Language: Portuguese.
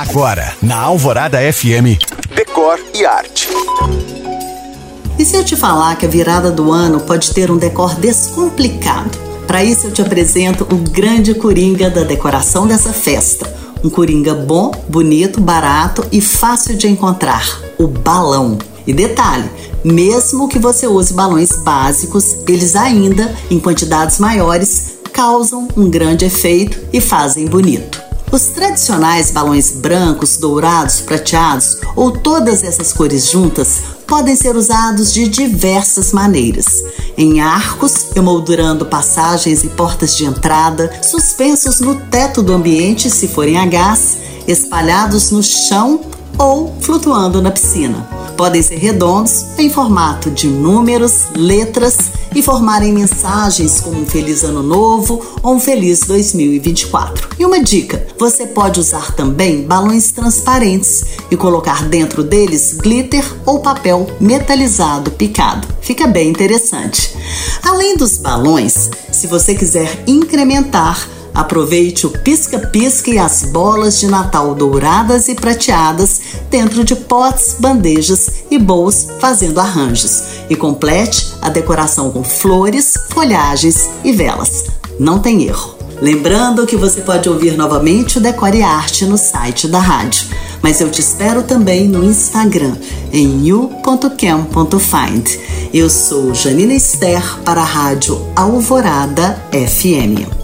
Agora, na Alvorada FM, Decor e Arte. E se eu te falar que a virada do ano pode ter um decor descomplicado? Para isso eu te apresento o grande coringa da decoração dessa festa. Um coringa bom, bonito, barato e fácil de encontrar: o balão. E detalhe, mesmo que você use balões básicos, eles ainda, em quantidades maiores, causam um grande efeito e fazem bonito. Os tradicionais balões brancos, dourados, prateados ou todas essas cores juntas podem ser usados de diversas maneiras. Em arcos, emoldurando passagens e portas de entrada, suspensos no teto do ambiente se forem a gás, espalhados no chão ou flutuando na piscina. Podem ser redondos em formato de números, letras e formarem mensagens como um Feliz Ano Novo ou um Feliz 2024. E uma dica: você pode usar também balões transparentes e colocar dentro deles glitter ou papel metalizado picado. Fica bem interessante. Além dos balões, se você quiser incrementar, Aproveite o pisca-pisca e as bolas de Natal douradas e prateadas dentro de potes, bandejas e bowls fazendo arranjos e complete a decoração com flores, folhagens e velas. Não tem erro. Lembrando que você pode ouvir novamente o Decore Arte no site da rádio. Mas eu te espero também no Instagram, em you.cam.find. Eu sou Janina Esther para a Rádio Alvorada FM.